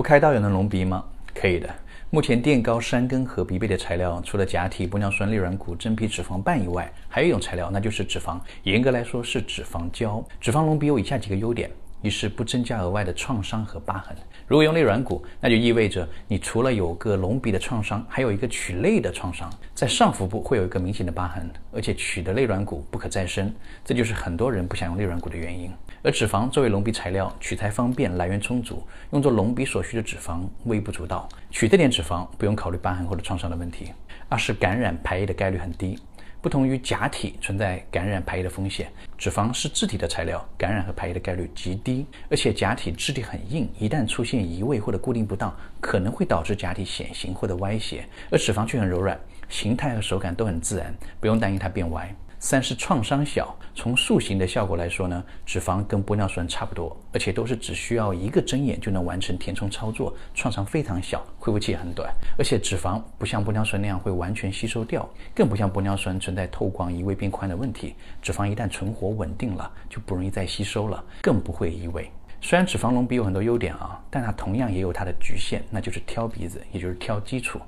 不开刀也能隆鼻吗？可以的。目前垫高山根和鼻背的材料，除了假体、玻尿酸、肋软骨、真皮脂肪瓣以外，还有一种材料，那就是脂肪。严格来说是脂肪胶。脂肪隆鼻有以下几个优点。一是不增加额外的创伤和疤痕。如果用肋软骨，那就意味着你除了有个隆鼻的创伤，还有一个取肋的创伤，在上腹部会有一个明显的疤痕，而且取的肋软骨不可再生，这就是很多人不想用肋软骨的原因。而脂肪作为隆鼻材料，取材方便，来源充足，用作隆鼻所需的脂肪微不足道，取这点脂肪不用考虑疤痕或者创伤的问题。二是感染排异的概率很低。不同于假体存在感染排异的风险，脂肪是自体的材料，感染和排异的概率极低。而且假体质地很硬，一旦出现移位或者固定不当，可能会导致假体显形或者歪斜。而脂肪却很柔软，形态和手感都很自然，不用担心它变歪。三是创伤小，从塑形的效果来说呢，脂肪跟玻尿酸差不多，而且都是只需要一个针眼就能完成填充操作，创伤非常小，恢复期也很短。而且脂肪不像玻尿酸那样会完全吸收掉，更不像玻尿酸存在透光移位变宽的问题。脂肪一旦存活稳定了，就不容易再吸收了，更不会移位。虽然脂肪隆鼻有很多优点啊，但它同样也有它的局限，那就是挑鼻子，也就是挑基础。